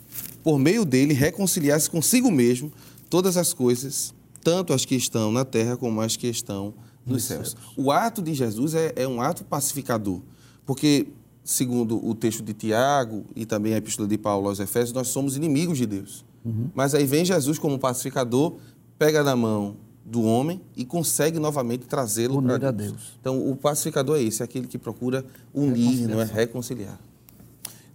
por meio dele reconciliasse consigo mesmo todas as coisas, tanto as que estão na terra como as que estão nos céus. O ato de Jesus é, é um ato pacificador, porque, segundo o texto de Tiago e também a epístola de Paulo aos Efésios, nós somos inimigos de Deus. Uhum. Mas aí vem Jesus como pacificador, pega na mão do homem e consegue novamente trazê-lo para Deus. Deus. Então, o pacificador é esse, é aquele que procura unir, não é reconciliar.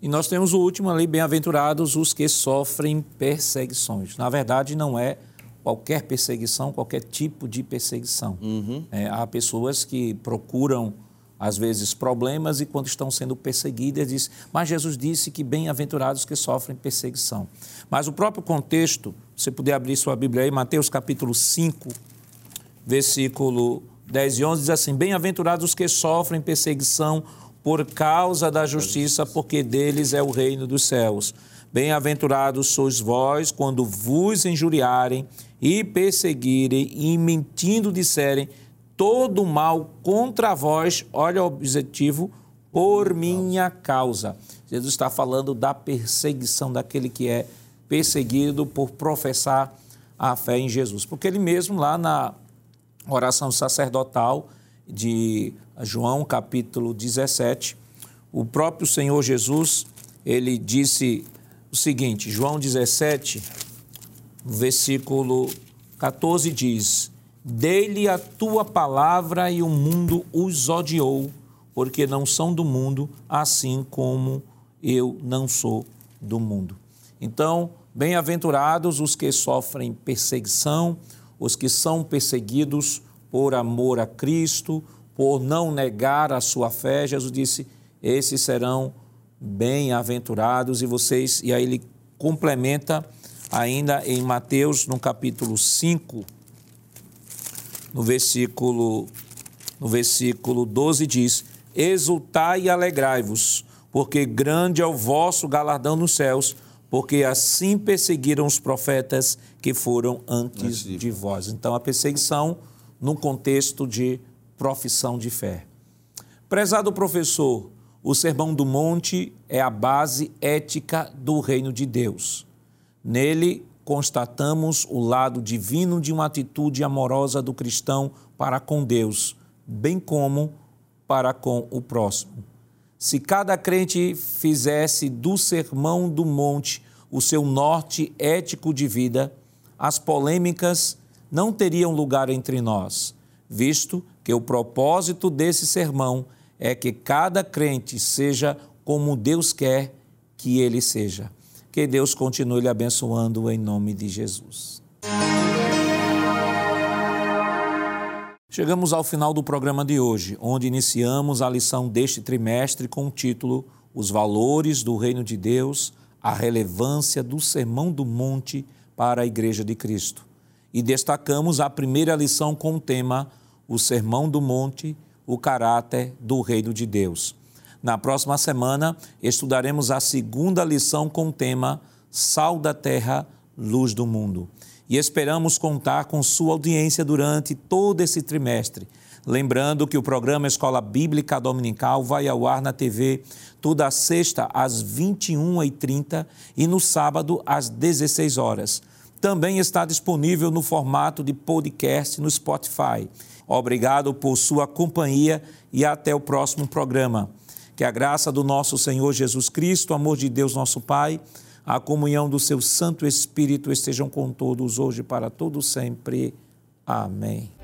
E nós temos o último ali, bem-aventurados os que sofrem perseguições. Na verdade, não é qualquer perseguição, qualquer tipo de perseguição. Uhum. É, há pessoas que procuram, às vezes, problemas e quando estão sendo perseguidas, diz, mas Jesus disse que bem-aventurados que sofrem perseguição. Mas o próprio contexto, você puder abrir sua Bíblia aí, Mateus capítulo 5, versículo 10 e 11, diz assim, bem-aventurados os que sofrem perseguição por causa da justiça, porque deles é o reino dos céus. Bem-aventurados sois vós quando vos injuriarem e perseguirem e mentindo disserem todo mal contra vós, olha o objetivo, por minha causa. Jesus está falando da perseguição daquele que é perseguido por professar a fé em Jesus. Porque ele mesmo, lá na oração sacerdotal de João, capítulo 17, o próprio Senhor Jesus, ele disse o seguinte, João 17, versículo 14 diz: Dei-lhe a tua palavra e o mundo os odiou, porque não são do mundo, assim como eu não sou do mundo. Então, bem-aventurados os que sofrem perseguição, os que são perseguidos por amor a Cristo, por não negar a sua fé. Jesus disse: esses serão bem-aventurados e vocês, e aí ele complementa ainda em Mateus, no capítulo 5, no versículo, no versículo 12, diz: Exultai e alegrai-vos, porque grande é o vosso galardão nos céus, porque assim perseguiram os profetas que foram antes de vós. Então, a perseguição num contexto de profissão de fé. Prezado professor, o Sermão do Monte é a base ética do reino de Deus. Nele constatamos o lado divino de uma atitude amorosa do cristão para com Deus, bem como para com o próximo. Se cada crente fizesse do Sermão do Monte o seu norte ético de vida, as polêmicas não teriam lugar entre nós, visto que o propósito desse sermão é que cada crente seja como Deus quer que ele seja. Que Deus continue lhe abençoando em nome de Jesus. Chegamos ao final do programa de hoje, onde iniciamos a lição deste trimestre com o título Os Valores do Reino de Deus, a relevância do Sermão do Monte para a Igreja de Cristo. E destacamos a primeira lição com o tema O Sermão do Monte, o caráter do Reino de Deus. Na próxima semana, estudaremos a segunda lição com o tema Sal da Terra, Luz do Mundo. E esperamos contar com sua audiência durante todo esse trimestre. Lembrando que o programa Escola Bíblica Dominical vai ao ar na TV toda sexta às 21h30 e no sábado às 16 horas. Também está disponível no formato de podcast no Spotify. Obrigado por sua companhia e até o próximo programa. Que a graça do nosso Senhor Jesus Cristo, o amor de Deus nosso Pai, a comunhão do seu Santo Espírito estejam com todos hoje para todo sempre. Amém.